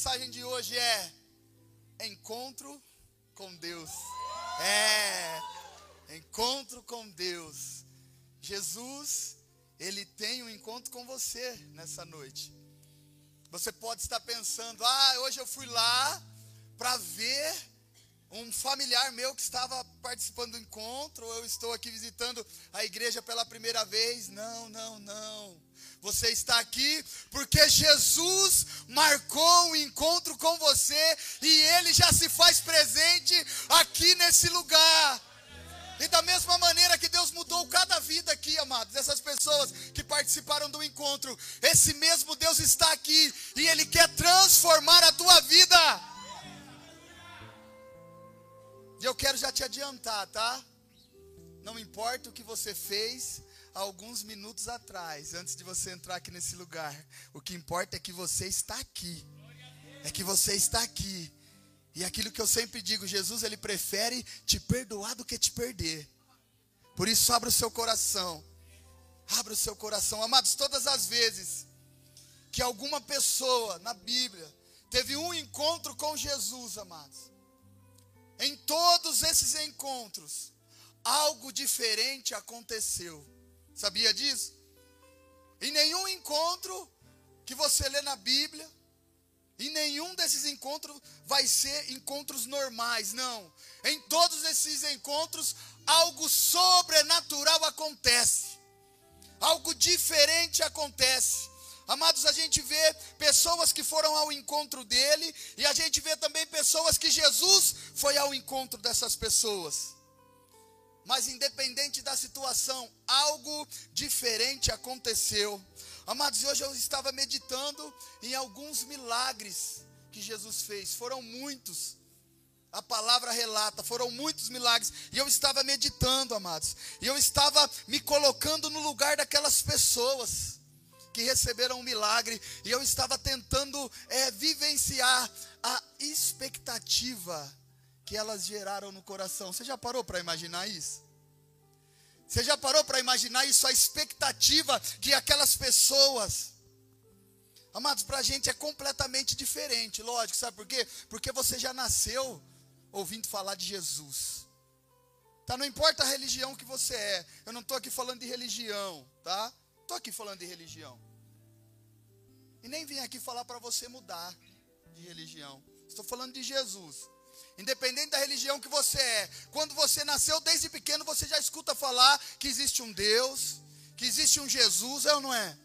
mensagem de hoje é Encontro com Deus. É, encontro com Deus. Jesus, ele tem um encontro com você nessa noite. Você pode estar pensando: ah, hoje eu fui lá para ver um familiar meu que estava participando do encontro, ou eu estou aqui visitando a igreja pela primeira vez. Não, não, não. Você está aqui porque Jesus marcou um encontro com você e ele já se faz presente aqui nesse lugar. E da mesma maneira que Deus mudou cada vida aqui, amados, dessas pessoas que participaram do encontro, esse mesmo Deus está aqui e Ele quer transformar a tua vida. E eu quero já te adiantar, tá? Não importa o que você fez, alguns minutos atrás, antes de você entrar aqui nesse lugar. O que importa é que você está aqui. É que você está aqui. E aquilo que eu sempre digo, Jesus ele prefere te perdoar do que te perder. Por isso abra o seu coração. Abra o seu coração, amados, todas as vezes que alguma pessoa na Bíblia teve um encontro com Jesus, amados. Em todos esses encontros, algo diferente aconteceu. Sabia disso? Em nenhum encontro que você lê na Bíblia, em nenhum desses encontros vai ser encontros normais, não. Em todos esses encontros, algo sobrenatural acontece. Algo diferente acontece. Amados, a gente vê pessoas que foram ao encontro dele, e a gente vê também pessoas que Jesus foi ao encontro dessas pessoas. Mas independente da situação, algo diferente aconteceu. Amados, hoje eu estava meditando em alguns milagres que Jesus fez. Foram muitos. A palavra relata, foram muitos milagres. E eu estava meditando, amados. E eu estava me colocando no lugar daquelas pessoas que receberam um milagre. E eu estava tentando é, vivenciar a expectativa que elas geraram no coração. Você já parou para imaginar isso? Você já parou para imaginar isso? A expectativa que aquelas pessoas. Amados, para a gente é completamente diferente, lógico, sabe por quê? Porque você já nasceu ouvindo falar de Jesus. Tá? Não importa a religião que você é. Eu não estou aqui falando de religião, tá? Estou aqui falando de religião. E nem vim aqui falar para você mudar de religião. Estou falando de Jesus. Independente da religião que você é, quando você nasceu desde pequeno, você já escuta falar que existe um Deus, que existe um Jesus, é ou não é?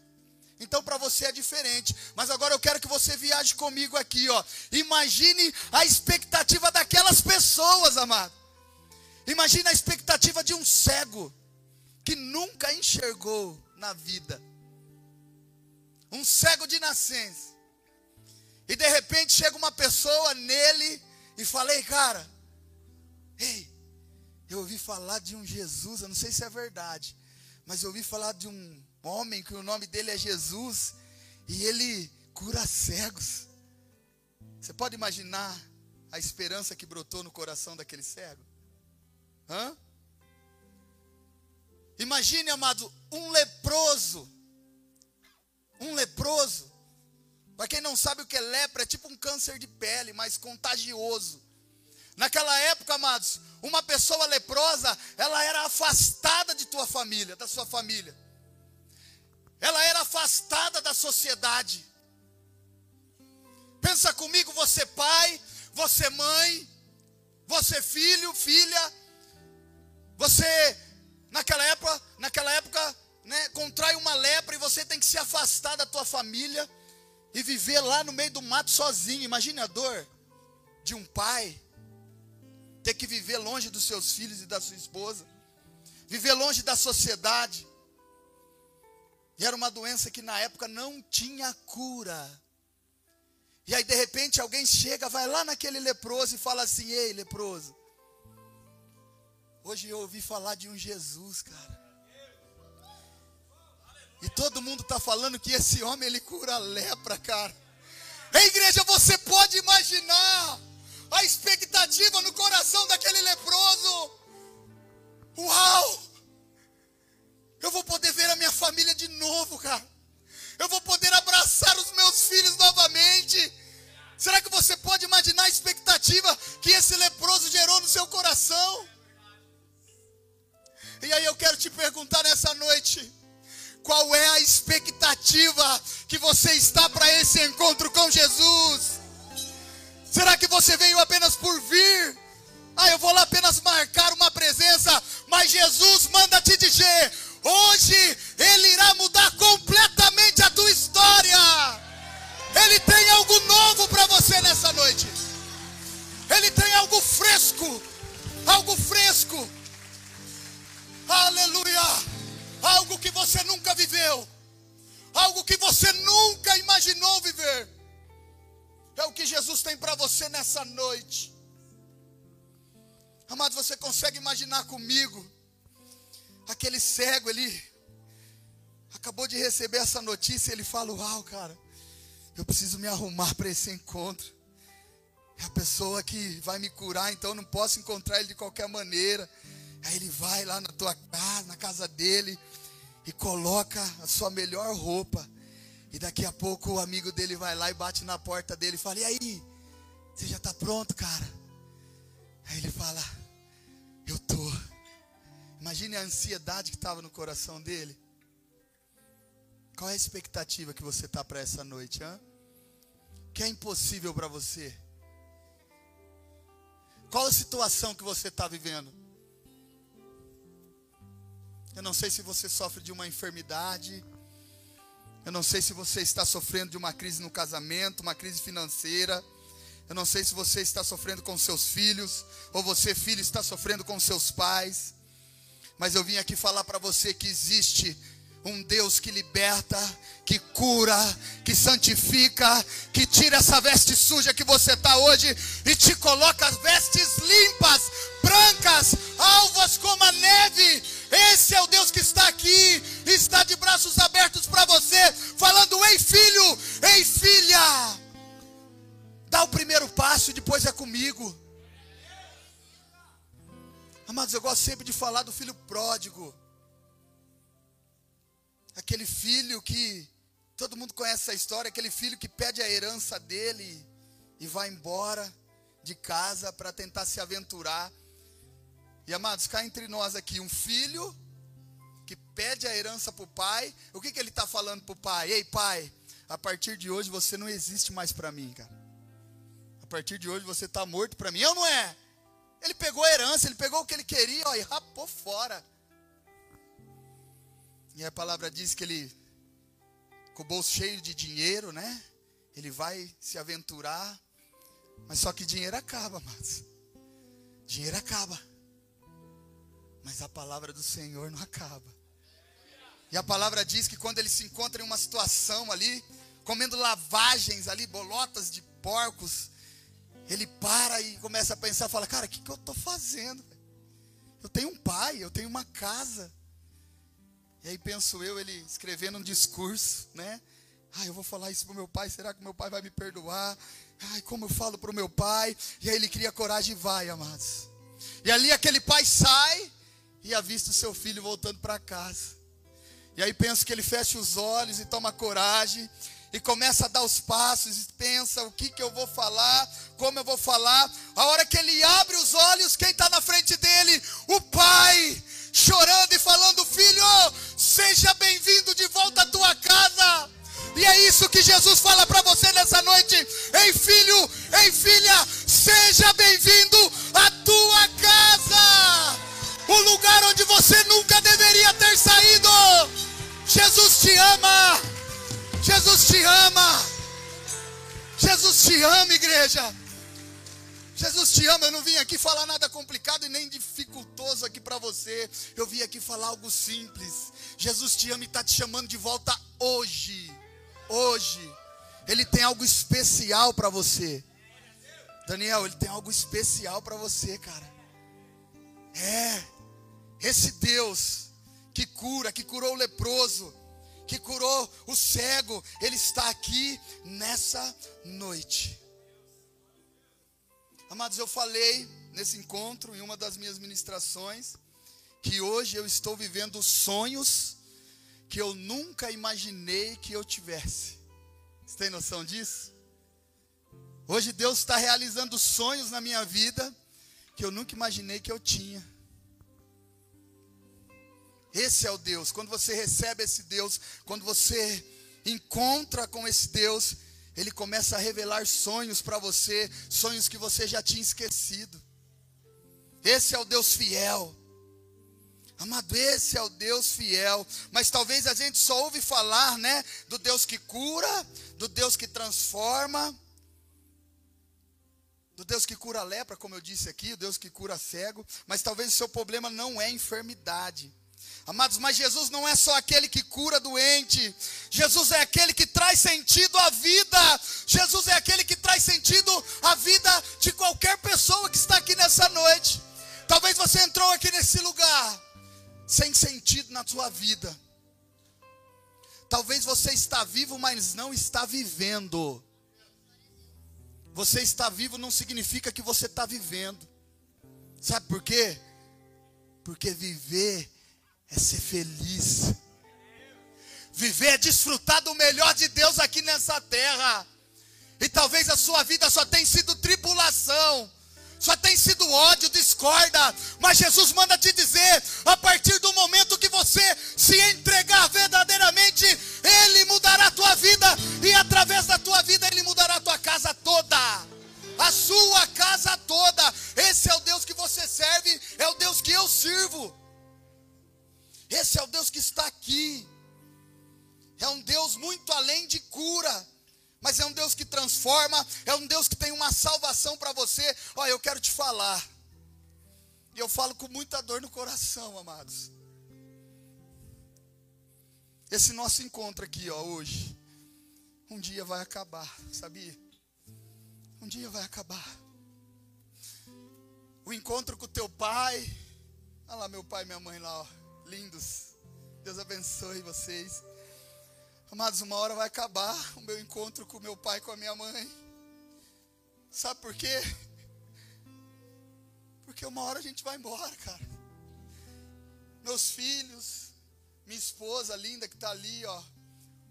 Então para você é diferente. Mas agora eu quero que você viaje comigo aqui, ó. Imagine a expectativa daquelas pessoas, amado. Imagine a expectativa de um cego que nunca enxergou na vida. Um cego de nascença. E de repente chega uma pessoa nele e falei, cara, ei, eu ouvi falar de um Jesus, eu não sei se é verdade, mas eu ouvi falar de um homem que o nome dele é Jesus e ele cura cegos. Você pode imaginar a esperança que brotou no coração daquele cego? Hã? Imagine, amado, um leproso. Um leproso para quem não sabe o que é lepra, é tipo um câncer de pele, mais contagioso. Naquela época, amados, uma pessoa leprosa, ela era afastada de tua família, da sua família. Ela era afastada da sociedade. Pensa comigo, você pai, você mãe, você filho, filha, você naquela época, naquela época, né, contrai uma lepra e você tem que se afastar da tua família e viver lá no meio do mato sozinho. Imagine a dor de um pai ter que viver longe dos seus filhos e da sua esposa, viver longe da sociedade. E era uma doença que na época não tinha cura. E aí de repente alguém chega, vai lá naquele leproso e fala assim: "Ei, leproso, Hoje eu ouvi falar de um Jesus, cara. E todo mundo está falando que esse homem ele cura lepra, cara. Ei, igreja, você pode imaginar a expectativa no coração daquele leproso. Uau! Eu vou poder ver a minha família de novo, cara. Eu vou poder abraçar os meus filhos novamente. Será que você pode imaginar a expectativa que esse leproso gerou no seu coração? E aí eu quero te perguntar nessa noite: qual é a expectativa que você está para esse encontro com Jesus? Será que você veio apenas por vir? Ah, eu vou lá apenas marcar uma presença, mas Jesus manda te dizer: hoje Ele irá mudar completamente a tua história. Ele tem algo novo para você nessa noite. Ele tem algo fresco, algo fresco. Você nessa noite. Amado, você consegue imaginar comigo? Aquele cego, ele acabou de receber essa notícia, ele fala: Uau, cara, eu preciso me arrumar para esse encontro. É a pessoa que vai me curar, então não posso encontrar ele de qualquer maneira. Aí ele vai lá na tua casa, na casa dele, e coloca a sua melhor roupa. E daqui a pouco o amigo dele vai lá e bate na porta dele e fala: E aí, você já está pronto, cara? Aí ele fala: Eu tô. Imagine a ansiedade que estava no coração dele. Qual é a expectativa que você está para essa noite? Hein? Que é impossível para você? Qual a situação que você está vivendo? Eu não sei se você sofre de uma enfermidade. Eu não sei se você está sofrendo de uma crise no casamento, uma crise financeira. Eu não sei se você está sofrendo com seus filhos, ou você, filho, está sofrendo com seus pais. Mas eu vim aqui falar para você que existe um Deus que liberta, que cura, que santifica, que tira essa veste suja que você está hoje e te coloca as vestes limpas, brancas, alvas como a neve. Esse é o Deus que está aqui, está de braços abertos para você, falando: Ei filho, ei filha, dá o primeiro passo e depois é comigo. Amados, eu gosto sempre de falar do filho pródigo. Aquele filho que todo mundo conhece essa história, aquele filho que pede a herança dele e vai embora de casa para tentar se aventurar. E amados, cá entre nós aqui, um filho que pede a herança para o pai, o que, que ele está falando para o pai? Ei, pai, a partir de hoje você não existe mais para mim, cara. A partir de hoje você está morto para mim, eu não é? Ele pegou a herança, ele pegou o que ele queria ó, e rapou fora. E a palavra diz que ele, com o bolso cheio de dinheiro, né? Ele vai se aventurar. Mas só que dinheiro acaba, mas Dinheiro acaba. Mas a palavra do Senhor não acaba. E a palavra diz que quando ele se encontra em uma situação ali, comendo lavagens ali, bolotas de porcos, para e começa a pensar, fala, cara, o que, que eu estou fazendo? Eu tenho um pai, eu tenho uma casa. E aí penso eu, ele escrevendo um discurso, né? Ah, eu vou falar isso para o meu pai, será que meu pai vai me perdoar? Ai, como eu falo para o meu pai? E aí ele cria coragem e vai, amados. E ali aquele pai sai e avista o seu filho voltando para casa. E aí penso que ele fecha os olhos e toma coragem e começa a dar os passos e pensa o que, que eu vou falar, como eu vou falar. A hora que ele abre os olhos, quem está na frente dele? O pai, chorando e falando: Filho, seja bem-vindo de volta à tua casa. E é isso que Jesus fala para você nessa noite. Ei, filho, ei, filha, seja bem-vindo à tua casa. O lugar onde você nunca deveria ter saído. Jesus te ama. Jesus te ama. Jesus te ama, igreja. Jesus te ama, eu não vim aqui falar nada complicado e nem dificultoso aqui para você. Eu vim aqui falar algo simples. Jesus te ama e está te chamando de volta hoje. Hoje. Ele tem algo especial para você. Daniel, ele tem algo especial para você, cara. É. Esse Deus que cura, que curou o leproso, que curou o cego, ele está aqui nessa noite. Amados, eu falei nesse encontro, em uma das minhas ministrações, que hoje eu estou vivendo sonhos que eu nunca imaginei que eu tivesse. Você tem noção disso? Hoje Deus está realizando sonhos na minha vida que eu nunca imaginei que eu tinha. Esse é o Deus. Quando você recebe esse Deus, quando você encontra com esse Deus, ele começa a revelar sonhos para você, sonhos que você já tinha esquecido. Esse é o Deus fiel. Amado, esse é o Deus fiel. Mas talvez a gente só ouve falar, né, do Deus que cura, do Deus que transforma, do Deus que cura a lepra, como eu disse aqui, o Deus que cura cego, mas talvez o seu problema não é enfermidade. Amados, mas Jesus não é só aquele que cura doente, Jesus é aquele que traz sentido à vida, Jesus é aquele que traz sentido à vida de qualquer pessoa que está aqui nessa noite. Talvez você entrou aqui nesse lugar sem sentido na sua vida. Talvez você está vivo, mas não está vivendo. Você está vivo não significa que você está vivendo. Sabe por quê? Porque viver é ser feliz. Viver é desfrutar do melhor de Deus aqui nessa terra. E talvez a sua vida só tenha sido tribulação, só tem sido ódio, discorda. Mas Jesus manda te dizer: a partir do momento que você se entregar verdadeiramente, Ele mudará a tua vida, e através da tua vida, Ele mudará a tua casa toda. A sua casa toda. Esse é o Deus que você serve, é o Deus que eu sirvo. Esse é o Deus que está aqui. É um Deus muito além de cura, mas é um Deus que transforma, é um Deus que tem uma salvação para você. Olha, eu quero te falar, e eu falo com muita dor no coração, amados. Esse nosso encontro aqui, ó, hoje, um dia vai acabar, sabia? Um dia vai acabar. O encontro com o teu pai, olha lá meu pai e minha mãe lá, ó lindos. Deus abençoe vocês. Amados, uma hora vai acabar o meu encontro com meu pai e com a minha mãe. Sabe por quê? Porque uma hora a gente vai embora, cara. Meus filhos, minha esposa linda que está ali, ó.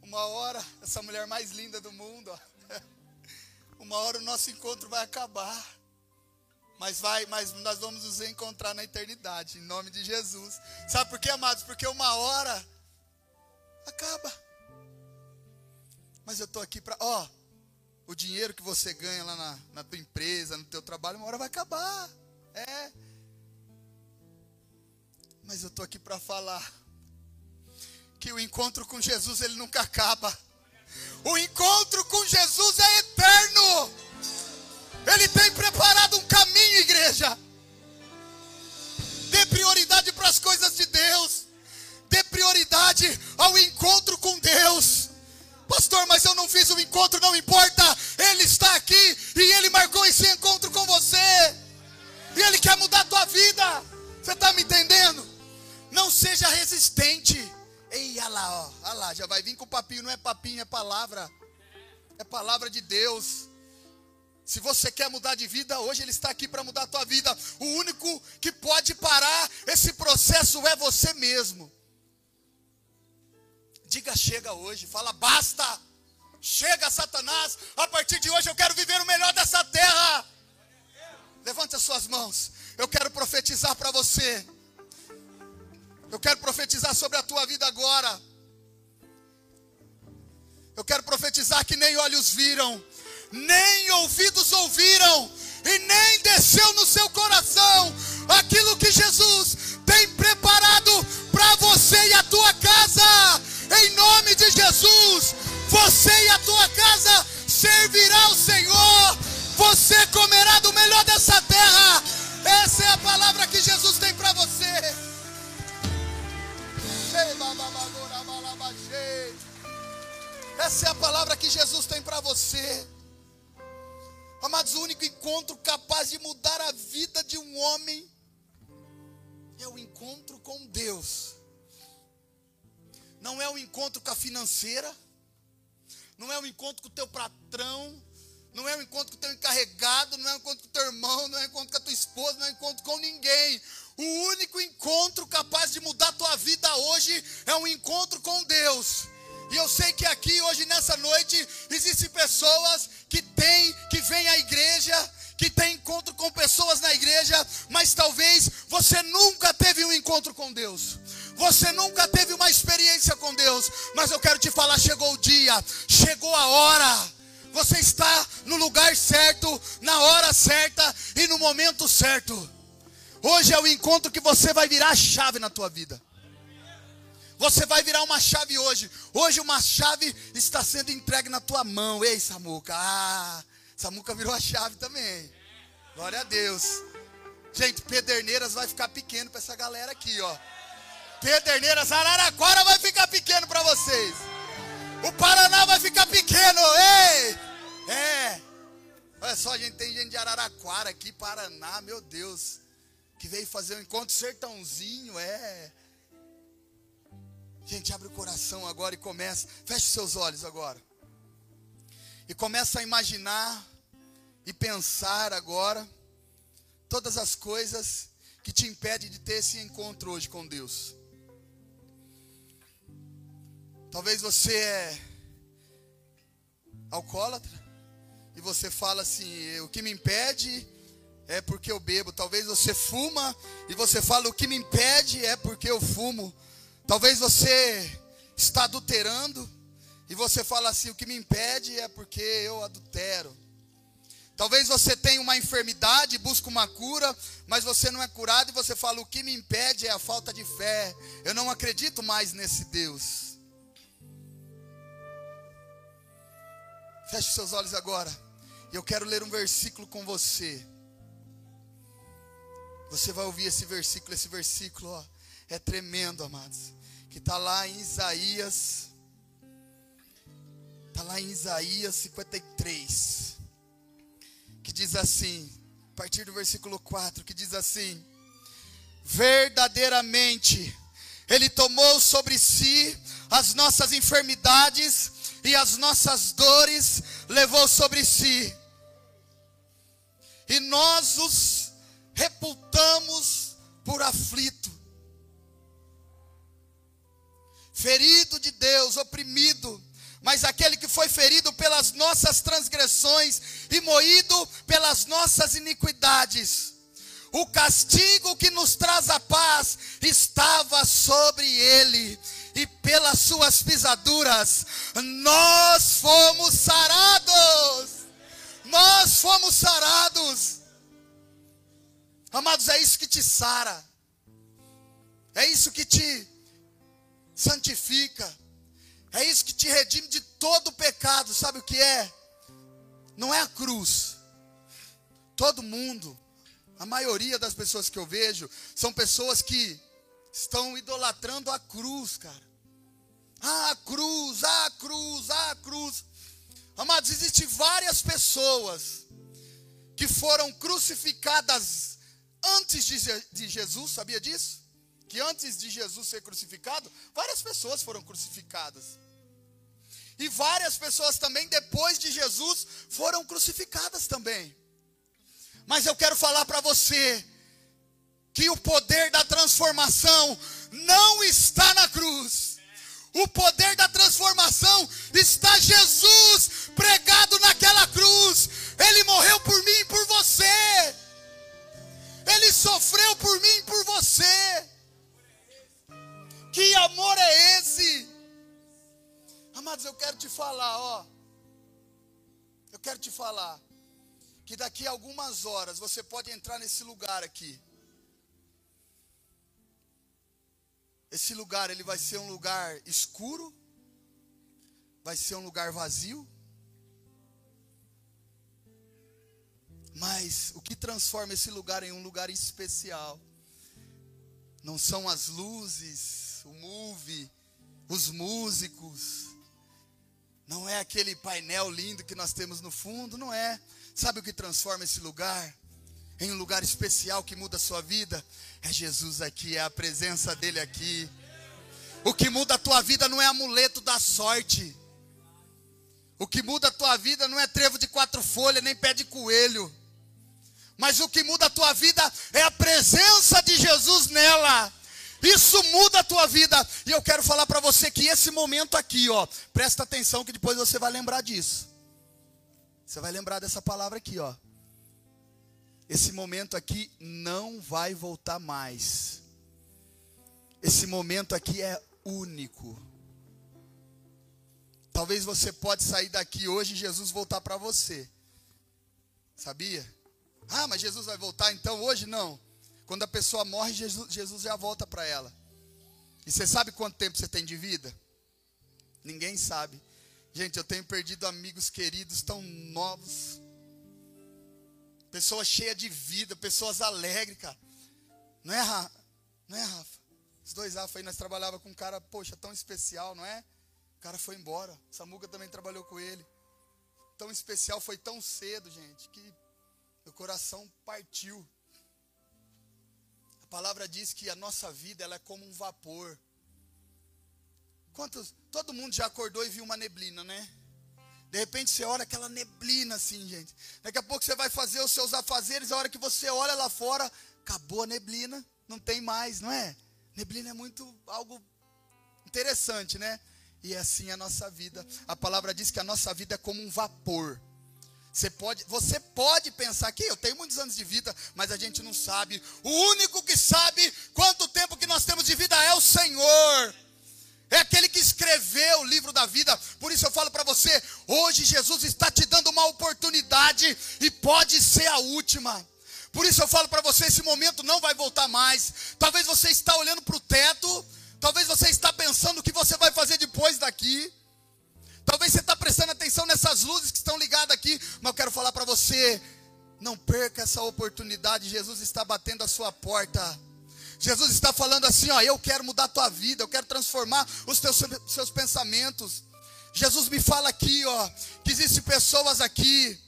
Uma hora, essa mulher mais linda do mundo, ó. Uma hora o nosso encontro vai acabar. Mas vai, mas nós vamos nos encontrar na eternidade, em nome de Jesus. Sabe por quê, amados? Porque uma hora acaba. Mas eu estou aqui para, ó, o dinheiro que você ganha lá na, na tua empresa, no teu trabalho, uma hora vai acabar. É. Mas eu estou aqui para falar que o encontro com Jesus ele nunca acaba. O encontro com Jesus é eterno. Ele tem preparado um caminho, igreja. Dê prioridade para as coisas de Deus. Dê prioridade ao encontro com Deus. Pastor, mas eu não fiz o encontro, não importa. Ele está aqui e ele marcou esse encontro com você. E ele quer mudar a tua vida. Você está me entendendo? Não seja resistente. Ei, olha lá, ó, olha lá, já vai vir com papinho, não é papinho, é palavra. É palavra de Deus. Se você quer mudar de vida, hoje Ele está aqui para mudar a tua vida. O único que pode parar esse processo é você mesmo. Diga chega hoje, fala basta. Chega, Satanás. A partir de hoje eu quero viver o melhor dessa terra. Levante as suas mãos. Eu quero profetizar para você. Eu quero profetizar sobre a tua vida agora. Eu quero profetizar que nem olhos viram, nem ouvidos ouviram, e nem desceu no seu coração aquilo que Jesus tem preparado para você e a tua casa. Em nome de Jesus, você e a tua casa servirá ao Senhor. Você comerá do melhor dessa terra. Essa é a palavra que Jesus tem para você. Essa é a palavra que Jesus tem para você. Amados, o único encontro capaz de mudar a vida de um homem é o encontro com Deus. Não é o encontro com a financeira, não é o encontro com o teu patrão, não é o encontro com o teu encarregado, não é o encontro com o teu irmão, não é o encontro com a tua esposa, não é o encontro com ninguém. O único encontro capaz de mudar a tua vida hoje é um encontro com Deus. E eu sei que aqui hoje nessa noite existem pessoas que têm, que vêm à igreja, que têm encontro com pessoas na igreja, mas talvez você nunca teve um encontro com Deus. Você nunca teve uma experiência com Deus, mas eu quero te falar: chegou o dia, chegou a hora. Você está no lugar certo, na hora certa e no momento certo. Hoje é o encontro que você vai virar a chave na tua vida. Você vai virar uma chave hoje. Hoje uma chave está sendo entregue na tua mão. Ei, Samuca. Ah, Samuca virou a chave também. Glória a Deus. Gente, Pederneiras vai ficar pequeno para essa galera aqui, ó. Pederneiras, Araraquara vai ficar pequeno para vocês. O Paraná vai ficar pequeno. Ei! É. Olha só, gente tem gente de Araraquara aqui, Paraná, meu Deus. Que veio fazer um encontro sertãozinho, é. Gente, abre o coração agora e começa. Feche seus olhos agora. E começa a imaginar e pensar agora todas as coisas que te impedem de ter esse encontro hoje com Deus. Talvez você é alcoólatra e você fala assim: o que me impede é porque eu bebo. Talvez você fuma e você fala: o que me impede é porque eu fumo. Talvez você está adulterando e você fala assim: o que me impede é porque eu adultero. Talvez você tenha uma enfermidade, busca uma cura, mas você não é curado e você fala: o que me impede é a falta de fé. Eu não acredito mais nesse Deus. Feche seus olhos agora. Eu quero ler um versículo com você. Você vai ouvir esse versículo, esse versículo, ó, é tremendo, amados que está lá em Isaías, está lá em Isaías 53, que diz assim, a partir do versículo 4, que diz assim: Verdadeiramente, Ele tomou sobre si as nossas enfermidades e as nossas dores levou sobre si, e nós os reputamos por aflito ferido de Deus, oprimido, mas aquele que foi ferido pelas nossas transgressões e moído pelas nossas iniquidades. O castigo que nos traz a paz estava sobre ele, e pelas suas pisaduras nós fomos sarados. Nós fomos sarados. Amados, é isso que te sara. É isso que te santifica. É isso que te redime de todo o pecado. Sabe o que é? Não é a cruz. Todo mundo, a maioria das pessoas que eu vejo, são pessoas que estão idolatrando a cruz, cara. Ah, a cruz, a cruz, a cruz. Amados, existem várias pessoas que foram crucificadas antes de Jesus, sabia disso? Que antes de Jesus ser crucificado, várias pessoas foram crucificadas. E várias pessoas também depois de Jesus foram crucificadas também. Mas eu quero falar para você que o poder da transformação não está na cruz. O poder da transformação está Jesus pregado naquela cruz. Ele morreu por mim e por você. Ele sofreu por mim e por você. Que amor é esse? Amados, eu quero te falar, ó. Eu quero te falar que daqui a algumas horas você pode entrar nesse lugar aqui. Esse lugar ele vai ser um lugar escuro, vai ser um lugar vazio. Mas o que transforma esse lugar em um lugar especial não são as luzes, o move, os músicos. Não é aquele painel lindo que nós temos no fundo, não é. Sabe o que transforma esse lugar em um lugar especial que muda a sua vida? É Jesus aqui, é a presença dele aqui. O que muda a tua vida não é amuleto da sorte. O que muda a tua vida não é trevo de quatro folhas, nem pé de coelho. Mas o que muda a tua vida é a presença de Jesus nela. Isso muda a tua vida. E eu quero falar para você que esse momento aqui, ó, presta atenção que depois você vai lembrar disso. Você vai lembrar dessa palavra aqui, ó. Esse momento aqui não vai voltar mais. Esse momento aqui é único. Talvez você pode sair daqui hoje e Jesus voltar para você. Sabia? Ah, mas Jesus vai voltar então hoje não. Quando a pessoa morre, Jesus, já volta para ela. E você sabe quanto tempo você tem de vida? Ninguém sabe. Gente, eu tenho perdido amigos queridos tão novos. Pessoas cheias de vida, pessoas alegres, cara. Não é, Rafa? Não é, Rafa? Os dois Rafa aí, nós trabalhava com um cara, poxa, tão especial, não é? O cara foi embora. Samuca também trabalhou com ele. Tão especial, foi tão cedo, gente, que meu coração partiu. A palavra diz que a nossa vida ela é como um vapor. Quantos, todo mundo já acordou e viu uma neblina, né? De repente você olha aquela neblina assim, gente. Daqui a pouco você vai fazer os seus afazeres, a hora que você olha lá fora, acabou a neblina, não tem mais, não é? Neblina é muito algo interessante, né? E é assim a nossa vida. A palavra diz que a nossa vida é como um vapor. Você pode, você pode pensar que eu tenho muitos anos de vida, mas a gente não sabe. O único que sabe quanto tempo que nós temos de vida é o Senhor. É aquele que escreveu o livro da vida. Por isso eu falo para você, hoje Jesus está te dando uma oportunidade e pode ser a última. Por isso eu falo para você, esse momento não vai voltar mais. Talvez você está olhando para o teto, talvez você está pensando o que você vai fazer depois daqui. Talvez você está prestando atenção nessas luzes que estão ligadas aqui, mas eu quero falar para você, não perca essa oportunidade. Jesus está batendo a sua porta. Jesus está falando assim, ó, eu quero mudar a tua vida, eu quero transformar os teus seus pensamentos. Jesus me fala aqui, ó, que existem pessoas aqui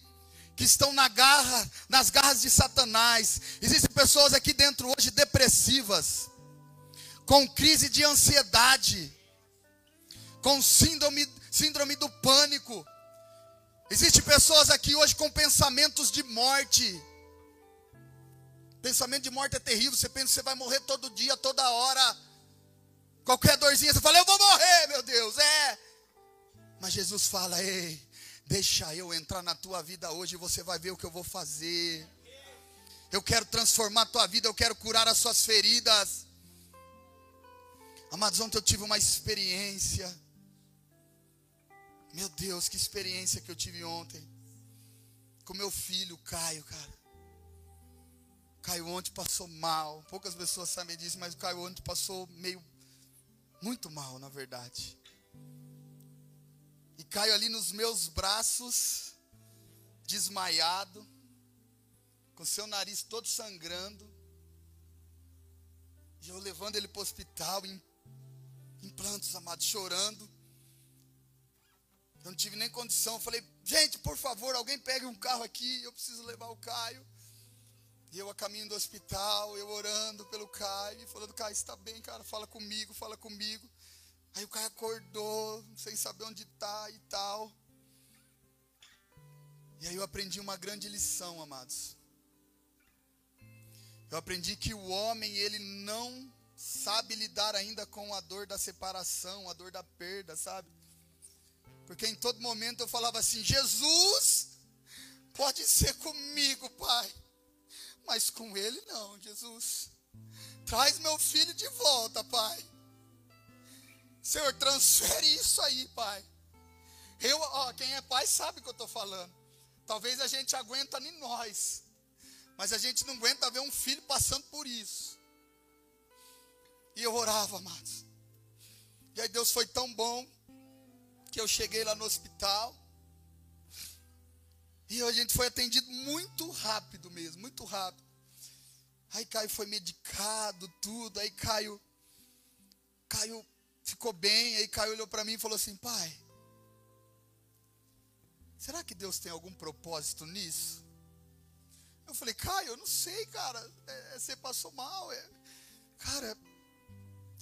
que estão na garra, nas garras de Satanás. Existem pessoas aqui dentro hoje depressivas, com crise de ansiedade, com síndrome, síndrome do pânico. Existem pessoas aqui hoje com pensamentos de morte. Pensamento de morte é terrível. Você pensa que você vai morrer todo dia, toda hora. Qualquer dorzinha, você fala, eu vou morrer, meu Deus. É. Mas Jesus fala, ei, Deixa eu entrar na tua vida hoje e você vai ver o que eu vou fazer. Eu quero transformar a tua vida, eu quero curar as suas feridas. Amados, ontem eu tive uma experiência. Meu Deus, que experiência que eu tive ontem. Com meu filho, Caio, cara. Caio ontem passou mal. Poucas pessoas sabem disso, mas o Caio ontem passou meio. Muito mal, na verdade e caio ali nos meus braços, desmaiado, com seu nariz todo sangrando. E eu levando ele para o hospital, em, em plantos, amados, chorando. Eu não tive nem condição. Eu falei, gente, por favor, alguém pegue um carro aqui, eu preciso levar o Caio. E eu a caminho do hospital, eu orando pelo Caio, falando, Caio, está bem, cara, fala comigo, fala comigo. Aí o cara acordou, sem saber onde está e tal. E aí eu aprendi uma grande lição, amados. Eu aprendi que o homem, ele não sabe lidar ainda com a dor da separação, a dor da perda, sabe? Porque em todo momento eu falava assim: Jesus, pode ser comigo, Pai, mas com ele não, Jesus. Traz meu filho de volta, Pai. Senhor, transfere isso aí, Pai. Eu, ó, quem é pai sabe o que eu estou falando. Talvez a gente aguenta em nós, mas a gente não aguenta ver um filho passando por isso. E eu orava, amados. E aí Deus foi tão bom que eu cheguei lá no hospital. E a gente foi atendido muito rápido mesmo, muito rápido. Aí Caio foi medicado, tudo. Aí Caio, Caio ficou bem. Aí Caio olhou para mim e falou assim: Pai, será que Deus tem algum propósito nisso? Eu falei, Caio, eu não sei, cara. É, é, você passou mal. É, cara,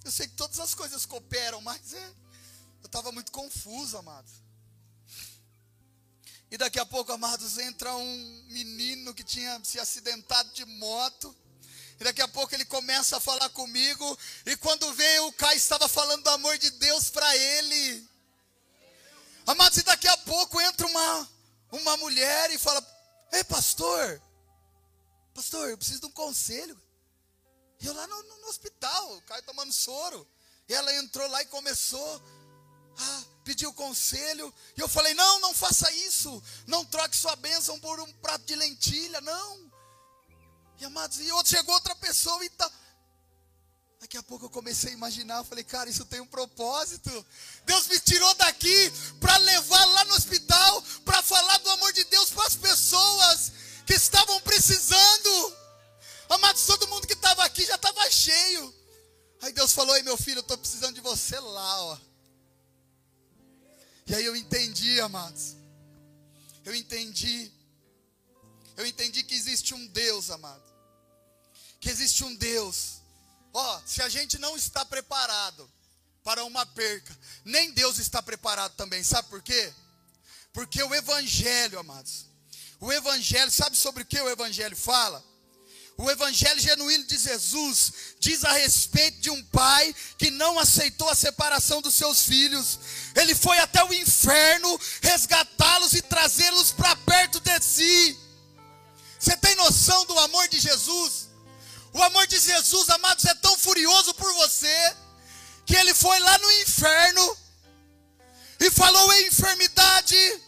eu sei que todas as coisas cooperam, mas é, eu estava muito confuso, amado. E daqui a pouco, amados, entra um menino que tinha se acidentado de moto. E daqui a pouco ele começa a falar comigo. E quando veio, o Caio estava falando do amor de Deus para ele. Amados, e daqui a pouco entra uma, uma mulher e fala: Ei, pastor, pastor, eu preciso de um conselho. E eu lá no, no, no hospital, o Caio tomando soro. E ela entrou lá e começou a pedir o conselho. E eu falei: não, não faça isso. Não troque sua bênção por um prato de lentilha, não. E amados, e outro chegou outra pessoa e tá. Daqui a pouco eu comecei a imaginar, eu falei, cara, isso tem um propósito. Deus me tirou daqui para levar lá no hospital, para falar do amor de Deus para as pessoas que estavam precisando. Amados, todo mundo que estava aqui já estava cheio. Aí Deus falou: Ei, meu filho, eu estou precisando de você lá, ó. E aí eu entendi, amados. Eu entendi. Eu entendi que existe um Deus, amado. Que existe um Deus. Ó, se a gente não está preparado para uma perca, nem Deus está preparado também. Sabe por quê? Porque o Evangelho, amados. O Evangelho, sabe sobre o que o Evangelho fala? O evangelho genuíno de Jesus diz a respeito de um pai que não aceitou a separação dos seus filhos. Ele foi até o inferno resgatá-los e trazê-los para perto de si. Você tem noção do amor de Jesus? O amor de Jesus, amados, é tão furioso por você que ele foi lá no inferno e falou em enfermidade,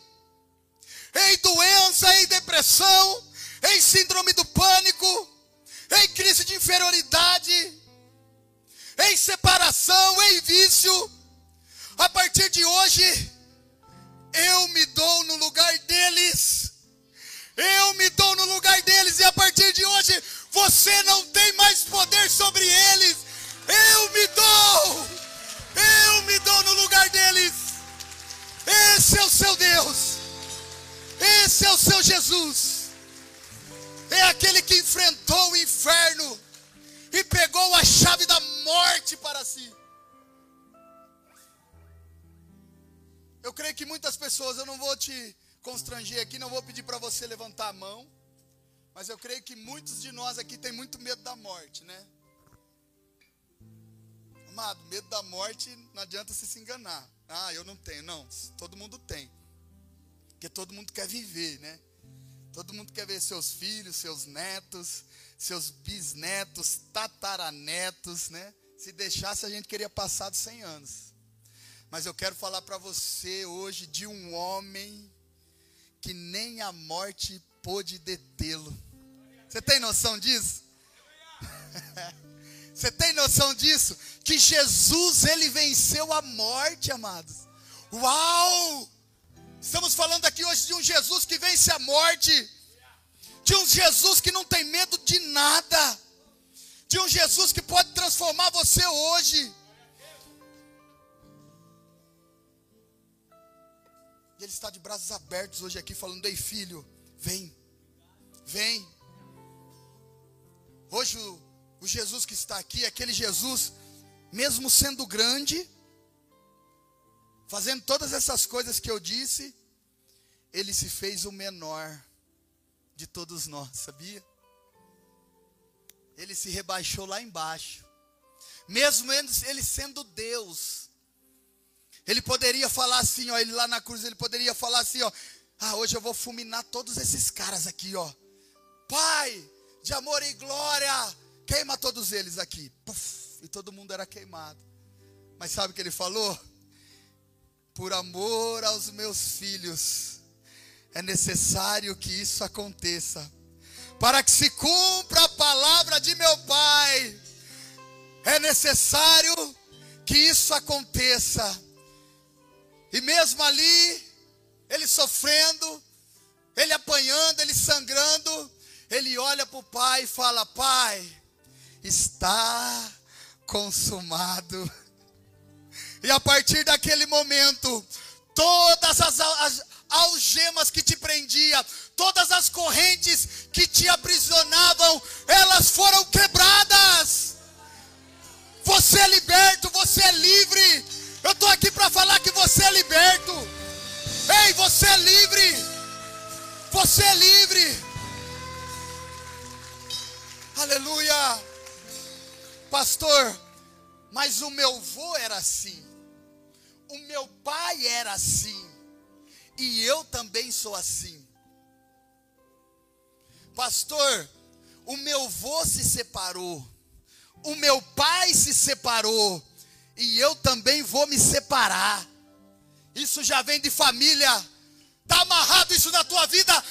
em doença, em depressão, em síndrome do pânico em crise de inferioridade, em separação, em vício. A partir de hoje, eu me dou no lugar deles. Eu me dou no lugar deles, e a partir de hoje, você não tem mais poder sobre eles. Eu me dou, eu me dou no lugar deles. Esse é o seu Deus, esse é o seu Jesus é aquele que enfrentou o inferno e pegou a chave da morte para si. Eu creio que muitas pessoas, eu não vou te constranger aqui, não vou pedir para você levantar a mão, mas eu creio que muitos de nós aqui têm muito medo da morte, né? Amado, medo da morte não adianta você se enganar. Ah, eu não tenho, não. Todo mundo tem. Porque todo mundo quer viver, né? Todo mundo quer ver seus filhos, seus netos, seus bisnetos, tataranetos, né? Se deixasse, a gente queria passar de 100 anos. Mas eu quero falar para você hoje de um homem que nem a morte pôde detê-lo. Você tem noção disso? Você tem noção disso? Que Jesus, ele venceu a morte, amados. Uau! Estamos falando aqui hoje de um Jesus que vence a morte, de um Jesus que não tem medo de nada, de um Jesus que pode transformar você hoje. E Ele está de braços abertos hoje aqui, falando: Ei, filho, vem, vem. Hoje o, o Jesus que está aqui é aquele Jesus, mesmo sendo grande, fazendo todas essas coisas que eu disse, ele se fez o menor de todos nós, sabia? Ele se rebaixou lá embaixo, mesmo ele sendo Deus. Ele poderia falar assim, ó, ele lá na cruz, ele poderia falar assim, ó, ah, hoje eu vou fulminar todos esses caras aqui, ó. Pai, de amor e glória, queima todos eles aqui. Puf, e todo mundo era queimado. Mas sabe o que ele falou? Por amor aos meus filhos, é necessário que isso aconteça, para que se cumpra a palavra de meu Pai, é necessário que isso aconteça, e mesmo ali, ele sofrendo, ele apanhando, ele sangrando, ele olha para o Pai e fala: Pai, está consumado. E a partir daquele momento, todas as, as algemas que te prendiam, todas as correntes que te aprisionavam, elas foram quebradas. Você é liberto, você é livre. Eu estou aqui para falar que você é liberto. Ei, você é livre. Você é livre. Aleluia. Pastor, mas o meu vô era assim. O meu pai era assim. E eu também sou assim. Pastor, o meu vô se separou. o meu pai se separou e eu também vou me separar. Isso já vem de família. Está amarrado isso na tua vida.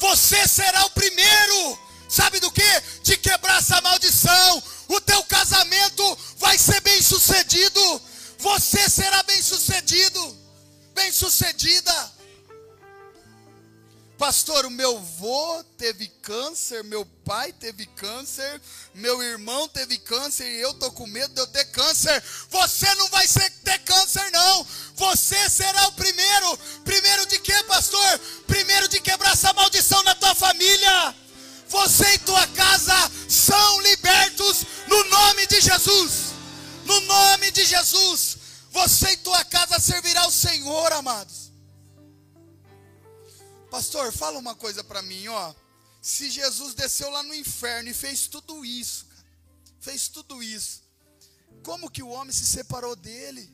Você será o primeiro. Sabe do que? De quebrar essa maldição. O teu casamento vai ser bem sucedido. Você será sucedido. Bem sucedida. Pastor, o meu avô teve câncer, meu pai teve câncer, meu irmão teve câncer e eu tô com medo de eu ter câncer. Você não vai ser, ter câncer não. Você será o primeiro. Primeiro de quê, pastor? Primeiro de quebrar essa maldição na tua família. Você e tua casa são libertos no nome de Jesus. No nome de Jesus. Você e tua casa servirá ao Senhor, amados. Pastor, fala uma coisa para mim, ó. Se Jesus desceu lá no inferno e fez tudo isso, fez tudo isso, como que o homem se separou dele?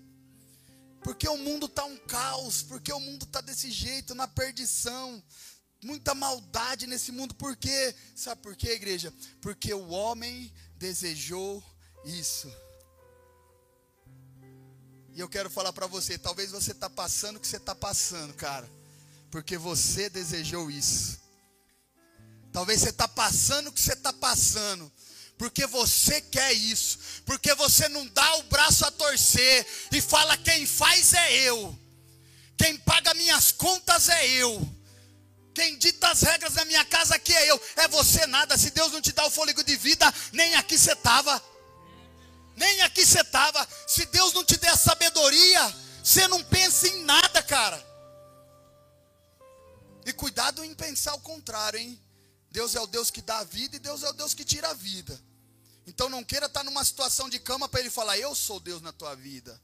Porque o mundo está um caos, porque o mundo está desse jeito, na perdição, muita maldade nesse mundo, por quê? Sabe por quê, igreja? Porque o homem desejou isso. E eu quero falar para você, talvez você está passando o que você está passando, cara porque você desejou isso. Talvez você está passando o que você está passando, porque você quer isso, porque você não dá o braço a torcer e fala: quem faz é eu, quem paga minhas contas é eu, quem dita as regras da minha casa aqui é eu, é você nada. Se Deus não te dá o fôlego de vida, nem aqui você estava, nem aqui você estava. Se Deus não te der sabedoria, você não pensa em nada, cara. E cuidado em pensar o contrário, hein? Deus é o Deus que dá a vida e Deus é o Deus que tira a vida. Então não queira estar numa situação de cama para ele falar: Eu sou Deus na tua vida.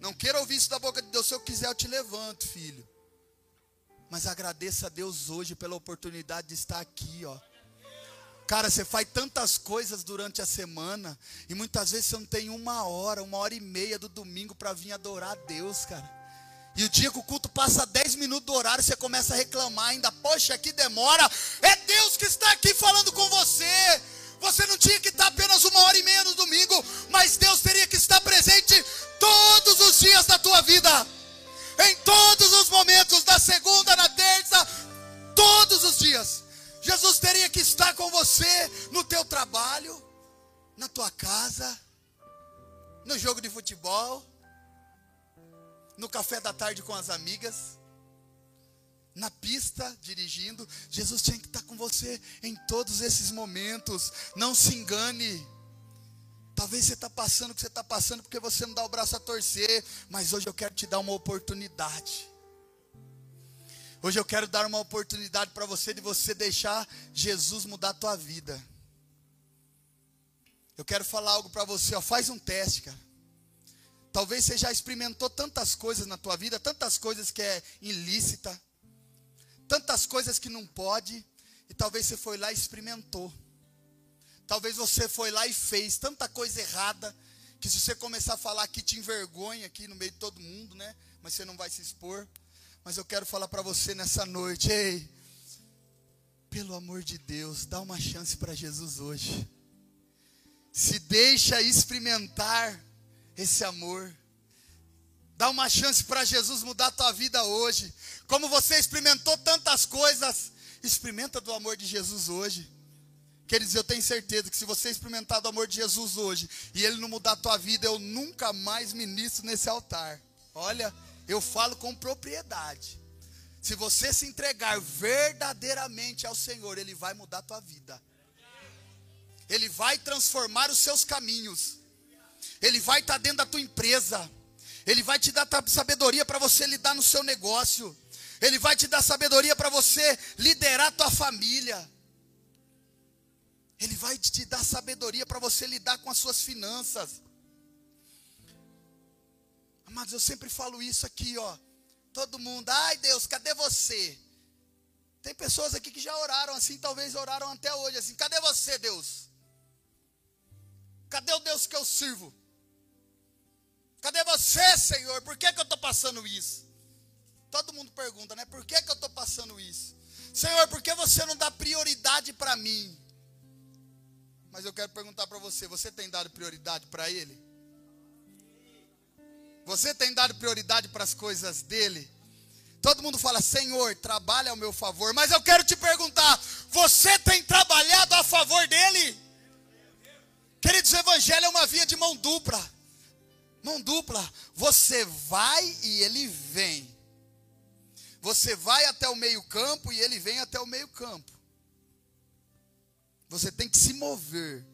Não queira ouvir isso da boca de Deus. Se eu quiser, eu te levanto, filho. Mas agradeça a Deus hoje pela oportunidade de estar aqui, ó. Cara, você faz tantas coisas durante a semana e muitas vezes você não tem uma hora, uma hora e meia do domingo para vir adorar a Deus, cara. E o dia que o culto passa 10 minutos do horário, você começa a reclamar ainda. Poxa, que demora. É Deus que está aqui falando com você. Você não tinha que estar apenas uma hora e meia no domingo, mas Deus teria que estar presente todos os dias da tua vida. Em todos os momentos, da segunda, na terça, todos os dias. Jesus teria que estar com você no teu trabalho, na tua casa, no jogo de futebol no café da tarde com as amigas, na pista dirigindo. Jesus tinha que estar com você em todos esses momentos. Não se engane. Talvez você está passando o que você está passando porque você não dá o braço a torcer. Mas hoje eu quero te dar uma oportunidade. Hoje eu quero dar uma oportunidade para você de você deixar Jesus mudar a tua vida. Eu quero falar algo para você, ó, faz um teste, cara. Talvez você já experimentou tantas coisas na tua vida, tantas coisas que é ilícita, tantas coisas que não pode, e talvez você foi lá e experimentou. Talvez você foi lá e fez tanta coisa errada, que se você começar a falar aqui te envergonha aqui no meio de todo mundo, né? Mas você não vai se expor. Mas eu quero falar para você nessa noite, ei, pelo amor de Deus, dá uma chance para Jesus hoje. Se deixa experimentar esse amor. Dá uma chance para Jesus mudar a tua vida hoje. Como você experimentou tantas coisas, experimenta do amor de Jesus hoje. Queridos, eu tenho certeza que se você experimentar do amor de Jesus hoje e ele não mudar a tua vida, eu nunca mais ministro nesse altar. Olha, eu falo com propriedade. Se você se entregar verdadeiramente ao Senhor, ele vai mudar a tua vida. Ele vai transformar os seus caminhos. Ele vai estar dentro da tua empresa. Ele vai te dar sabedoria para você lidar no seu negócio. Ele vai te dar sabedoria para você liderar a tua família. Ele vai te dar sabedoria para você lidar com as suas finanças. Amados, eu sempre falo isso aqui, ó. Todo mundo, ai Deus, cadê você? Tem pessoas aqui que já oraram assim, talvez oraram até hoje assim. Cadê você, Deus? Cadê o Deus que eu sirvo? Cadê você, Senhor? Por que, que eu estou passando isso? Todo mundo pergunta, né? Por que, que eu estou passando isso? Senhor, por que você não dá prioridade para mim? Mas eu quero perguntar para você: você tem dado prioridade para Ele? Você tem dado prioridade para as coisas dele? Todo mundo fala, Senhor, trabalha ao meu favor. Mas eu quero te perguntar: você tem trabalhado a favor dele? Queridos, o evangelho é uma via de mão dupla. Mão dupla. Você vai e ele vem. Você vai até o meio-campo e ele vem até o meio-campo. Você tem que se mover.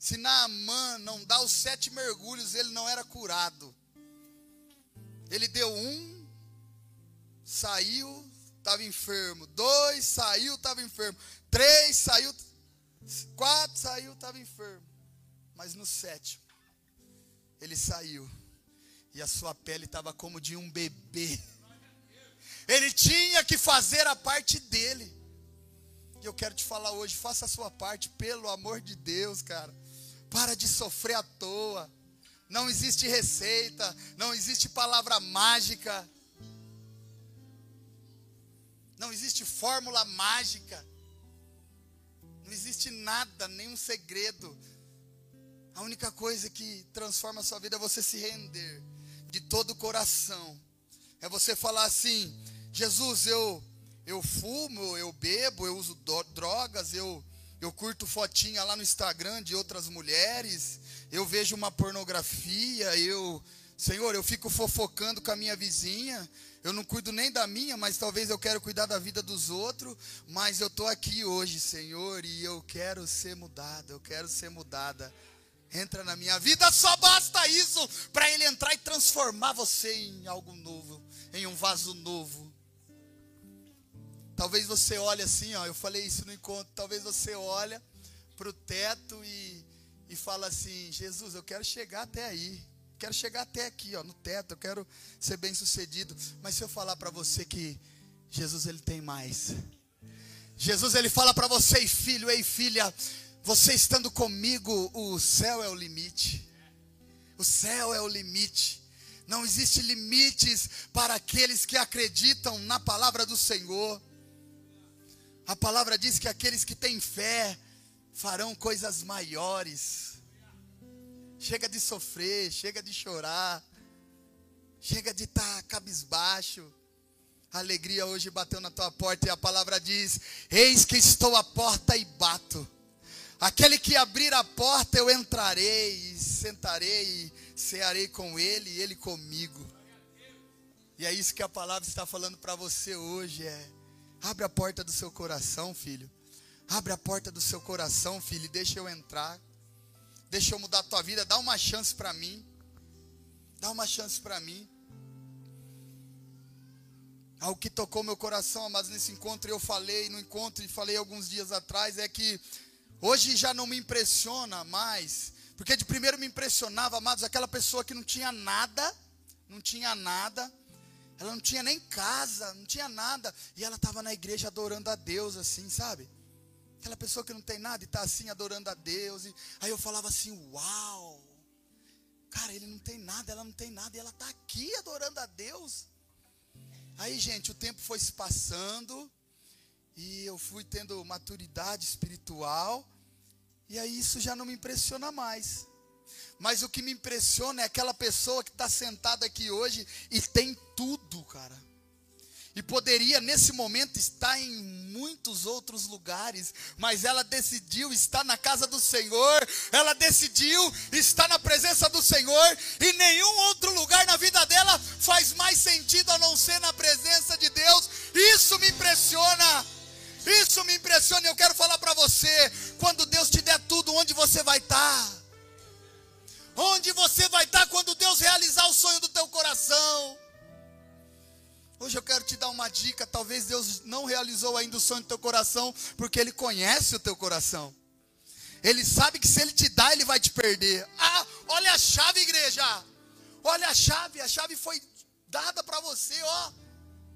Se Naamã não dá os sete mergulhos, ele não era curado. Ele deu um, saiu, estava enfermo. Dois, saiu, estava enfermo. Três, saiu. Quatro, saiu, estava enfermo. Mas no sétimo, ele saiu. E a sua pele estava como de um bebê. Ele tinha que fazer a parte dele. E eu quero te falar hoje, faça a sua parte, pelo amor de Deus, cara. Para de sofrer à toa. Não existe receita, não existe palavra mágica. Não existe fórmula mágica. Não existe nada, nenhum segredo. A única coisa que transforma a sua vida é você se render de todo o coração. É você falar assim: Jesus, eu eu fumo, eu bebo, eu uso drogas, eu eu curto fotinha lá no Instagram de outras mulheres, eu vejo uma pornografia, eu, Senhor, eu fico fofocando com a minha vizinha, eu não cuido nem da minha, mas talvez eu quero cuidar da vida dos outros, mas eu tô aqui hoje, Senhor, e eu quero ser mudada, eu quero ser mudada. Entra na minha vida, só basta isso para ele entrar e transformar você em algo novo, em um vaso novo. Talvez você olhe assim, ó, eu falei isso no encontro, talvez você olha para o teto e, e fala assim, Jesus, eu quero chegar até aí. Quero chegar até aqui, ó, no teto, eu quero ser bem sucedido. Mas se eu falar para você que Jesus ele tem mais. Jesus ele fala para você, filho, ei filha, você estando comigo, o céu é o limite. O céu é o limite. Não existe limites para aqueles que acreditam na palavra do Senhor. A palavra diz que aqueles que têm fé farão coisas maiores. Chega de sofrer, chega de chorar, chega de estar tá cabisbaixo. A alegria hoje bateu na tua porta e a palavra diz: Eis que estou à porta e bato. Aquele que abrir a porta eu entrarei, e sentarei e cearei com ele e ele comigo. E é isso que a palavra está falando para você hoje, é Abre a porta do seu coração, filho. Abre a porta do seu coração, filho, e deixa eu entrar. Deixa eu mudar a tua vida. Dá uma chance para mim. Dá uma chance para mim. Algo que tocou meu coração, mas nesse encontro eu falei, no encontro e falei alguns dias atrás, é que hoje já não me impressiona mais. Porque de primeiro me impressionava, amados, aquela pessoa que não tinha nada, não tinha nada, ela não tinha nem casa, não tinha nada. E ela estava na igreja adorando a Deus, assim, sabe? Aquela pessoa que não tem nada e está assim adorando a Deus. E aí eu falava assim: Uau! Cara, ele não tem nada, ela não tem nada. E ela está aqui adorando a Deus. Aí, gente, o tempo foi se passando. E eu fui tendo maturidade espiritual. E aí isso já não me impressiona mais. Mas o que me impressiona é aquela pessoa que está sentada aqui hoje e tem tudo, cara. E poderia nesse momento estar em muitos outros lugares, mas ela decidiu estar na casa do Senhor, ela decidiu estar na presença do Senhor, e nenhum outro lugar na vida dela faz mais sentido a não ser na presença de Deus. Isso me impressiona. Isso me impressiona. Eu quero falar para você: quando Deus te der tudo, onde você vai estar? Onde você vai estar quando Deus realizar o sonho do teu coração? Hoje eu quero te dar uma dica. Talvez Deus não realizou ainda o sonho do teu coração, porque Ele conhece o teu coração. Ele sabe que se Ele te dá, Ele vai te perder. Ah, olha a chave, igreja. Olha a chave. A chave foi dada para você, ó.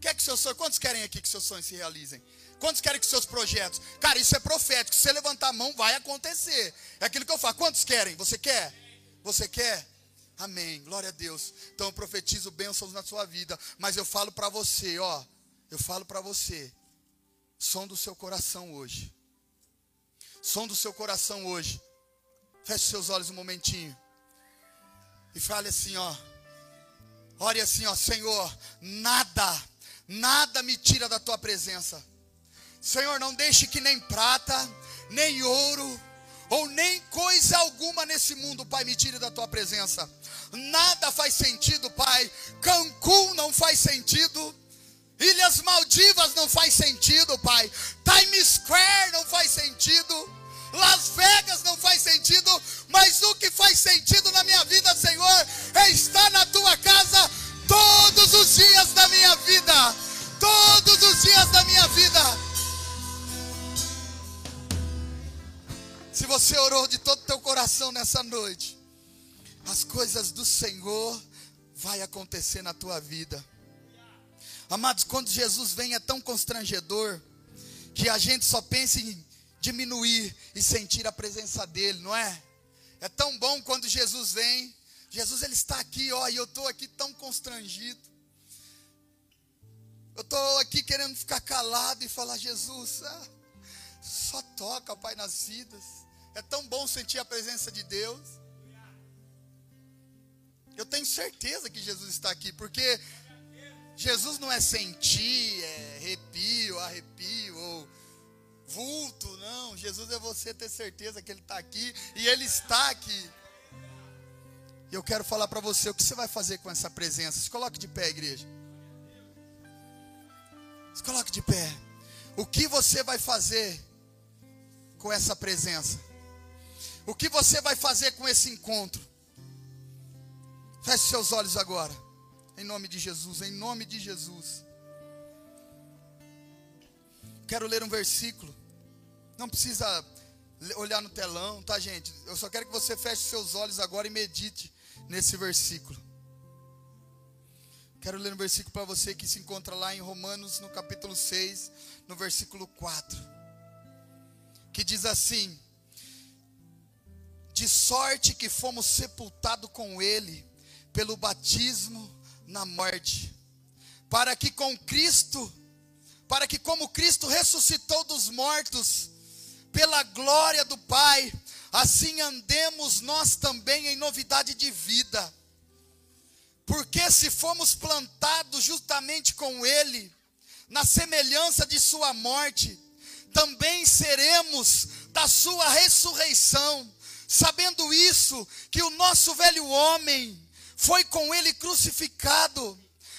Quer que seu sonho? Quantos querem aqui que seus sonhos se realizem? Quantos querem que seus projetos? Cara, isso é profético. Se você levantar a mão, vai acontecer. É aquilo que eu falo. Quantos querem? Você quer? Você quer? Amém. Glória a Deus. Então eu profetizo bênçãos na sua vida. Mas eu falo para você, ó. Eu falo para você. Som do seu coração hoje. som do seu coração hoje. Feche seus olhos um momentinho. E fale assim, ó. Ore assim, ó, Senhor, nada, nada me tira da tua presença. Senhor, não deixe que nem prata, nem ouro, ou nem coisa alguma nesse mundo, Pai, me tire da tua presença. Nada faz sentido, Pai. Cancún não faz sentido. Ilhas Maldivas não faz sentido, Pai. Times Square não faz sentido. Las Vegas não faz sentido, mas o que faz sentido na minha vida, Senhor, é estar na tua casa todos os dias da minha vida. Todos os dias da minha vida. Se você orou de todo o teu coração nessa noite, as coisas do Senhor vai acontecer na tua vida. Amados, quando Jesus vem é tão constrangedor que a gente só pensa em diminuir e sentir a presença dele, não é? É tão bom quando Jesus vem. Jesus ele está aqui, ó, e eu estou aqui tão constrangido. Eu estou aqui querendo ficar calado e falar, Jesus, ah, só toca, Pai, nas vidas. É tão bom sentir a presença de Deus. Eu tenho certeza que Jesus está aqui, porque Jesus não é sentir, é arrepio, arrepio, ou vulto, não. Jesus é você ter certeza que Ele está aqui e Ele está aqui. E eu quero falar para você o que você vai fazer com essa presença. Se coloque de pé, igreja. Se coloque de pé. O que você vai fazer com essa presença? O que você vai fazer com esse encontro? Feche seus olhos agora. Em nome de Jesus, em nome de Jesus. Quero ler um versículo. Não precisa olhar no telão, tá, gente? Eu só quero que você feche seus olhos agora e medite nesse versículo. Quero ler um versículo para você que se encontra lá em Romanos, no capítulo 6, no versículo 4. Que diz assim: De sorte que fomos sepultados com Ele pelo batismo na morte, para que com Cristo, para que como Cristo ressuscitou dos mortos, pela glória do Pai, assim andemos nós também em novidade de vida. Porque se fomos plantados justamente com Ele, na semelhança de Sua morte, também seremos da Sua ressurreição, sabendo isso, que o nosso velho homem foi com Ele crucificado,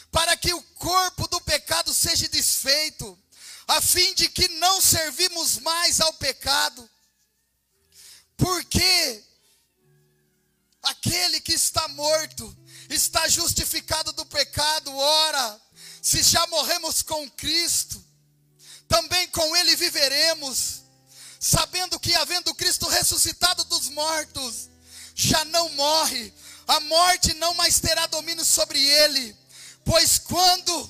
para que o corpo do pecado seja desfeito a fim de que não servimos mais ao pecado. Porque aquele que está morto está justificado do pecado, ora, se já morremos com Cristo, também com ele viveremos, sabendo que havendo Cristo ressuscitado dos mortos, já não morre, a morte não mais terá domínio sobre ele, pois quando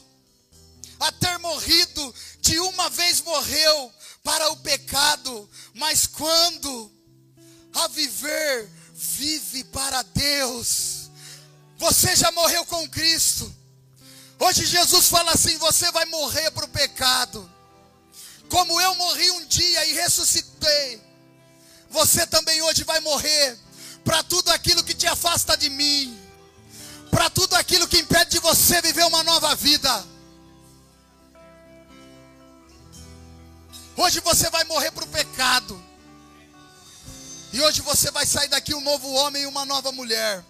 a ter morrido, de uma vez morreu para o pecado, mas quando a viver, vive para Deus. Você já morreu com Cristo. Hoje Jesus fala assim: você vai morrer para o pecado. Como eu morri um dia e ressuscitei, você também hoje vai morrer para tudo aquilo que te afasta de mim, para tudo aquilo que impede de você viver uma nova vida. Hoje você vai morrer para o pecado. E hoje você vai sair daqui um novo homem e uma nova mulher.